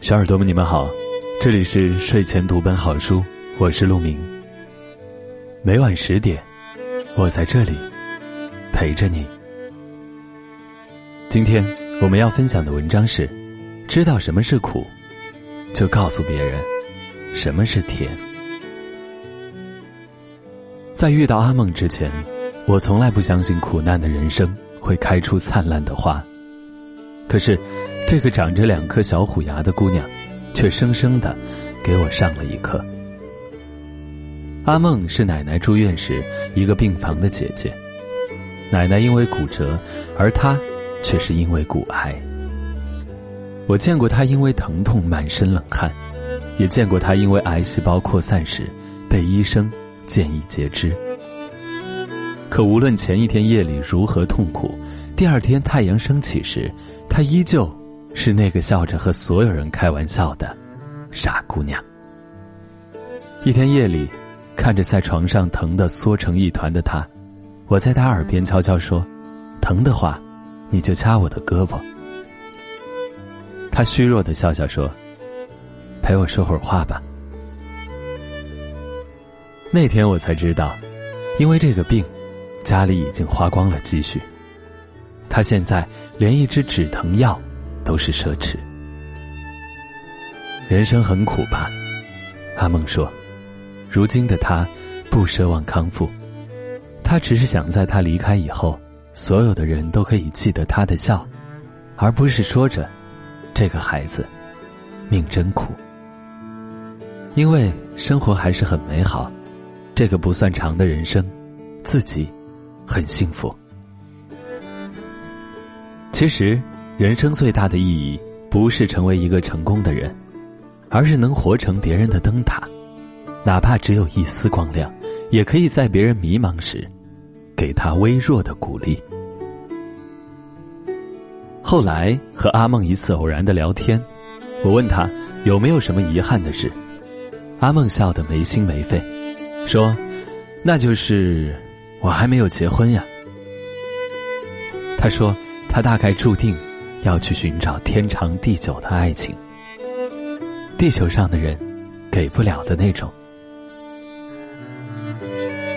小耳朵们，你们好，这里是睡前读本好书，我是陆明。每晚十点，我在这里陪着你。今天我们要分享的文章是：知道什么是苦，就告诉别人什么是甜。在遇到阿梦之前，我从来不相信苦难的人生会开出灿烂的花。可是，这个长着两颗小虎牙的姑娘，却生生的给我上了一课。阿梦是奶奶住院时一个病房的姐姐，奶奶因为骨折，而她却是因为骨癌。我见过她因为疼痛满身冷汗，也见过她因为癌细胞扩散时被医生建议截肢。可无论前一天夜里如何痛苦，第二天太阳升起时，她依旧是那个笑着和所有人开玩笑的傻姑娘。一天夜里，看着在床上疼得缩成一团的她，我在她耳边悄悄说：“疼的话，你就掐我的胳膊。”她虚弱的笑笑说：“陪我说会儿话吧。”那天我才知道，因为这个病。家里已经花光了积蓄，他现在连一支止疼药都是奢侈。人生很苦吧？阿梦说，如今的他不奢望康复，他只是想在他离开以后，所有的人都可以记得他的笑，而不是说着这个孩子命真苦。因为生活还是很美好，这个不算长的人生，自己。很幸福。其实，人生最大的意义不是成为一个成功的人，而是能活成别人的灯塔，哪怕只有一丝光亮，也可以在别人迷茫时，给他微弱的鼓励。后来和阿梦一次偶然的聊天，我问他有没有什么遗憾的事，阿梦笑得没心没肺，说：“那就是。”我还没有结婚呀。他说，他大概注定要去寻找天长地久的爱情，地球上的人给不了的那种。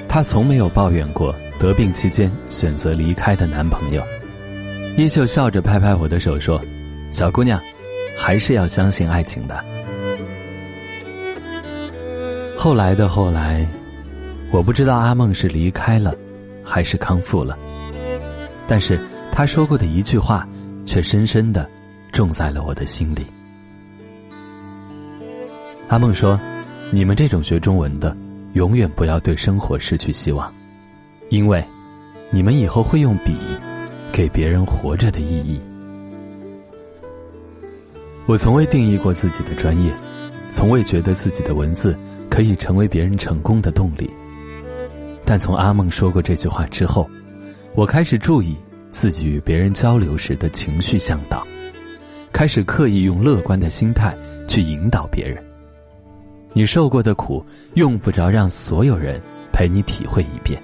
他从没有抱怨过得病期间选择离开的男朋友，依旧笑着拍拍我的手说：“小姑娘，还是要相信爱情的。”后来的后来。我不知道阿梦是离开了，还是康复了。但是他说过的一句话，却深深的种在了我的心里。阿梦说：“你们这种学中文的，永远不要对生活失去希望，因为你们以后会用笔给别人活着的意义。”我从未定义过自己的专业，从未觉得自己的文字可以成为别人成功的动力。但从阿梦说过这句话之后，我开始注意自己与别人交流时的情绪向导，开始刻意用乐观的心态去引导别人。你受过的苦，用不着让所有人陪你体会一遍。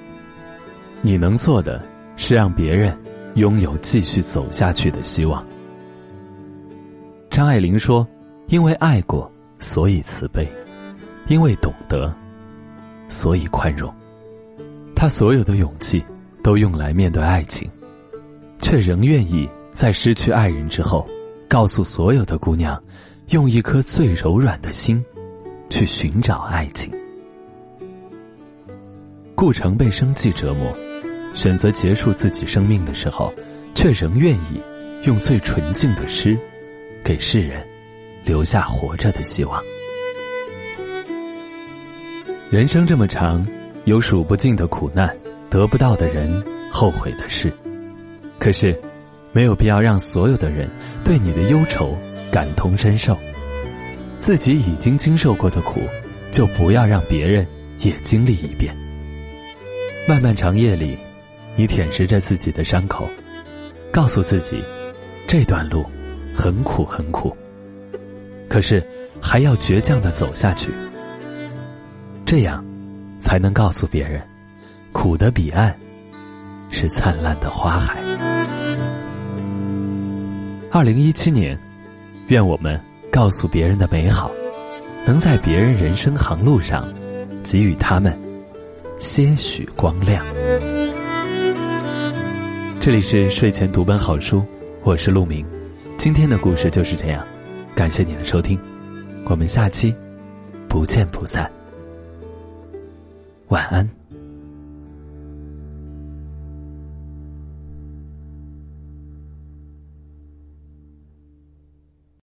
你能做的是让别人拥有继续走下去的希望。张爱玲说：“因为爱过，所以慈悲；因为懂得，所以宽容。”他所有的勇气都用来面对爱情，却仍愿意在失去爱人之后，告诉所有的姑娘，用一颗最柔软的心，去寻找爱情。顾城被生计折磨，选择结束自己生命的时候，却仍愿意用最纯净的诗，给世人留下活着的希望。人生这么长。有数不尽的苦难，得不到的人，后悔的事。可是，没有必要让所有的人对你的忧愁感同身受。自己已经经受过的苦，就不要让别人也经历一遍。漫漫长夜里，你舔舐着自己的伤口，告诉自己，这段路很苦很苦。可是，还要倔强的走下去。这样。才能告诉别人，苦的彼岸是灿烂的花海。二零一七年，愿我们告诉别人的美好，能在别人人生航路上给予他们些许光亮。这里是睡前读本好书，我是陆明。今天的故事就是这样，感谢你的收听，我们下期不见不散。晚安。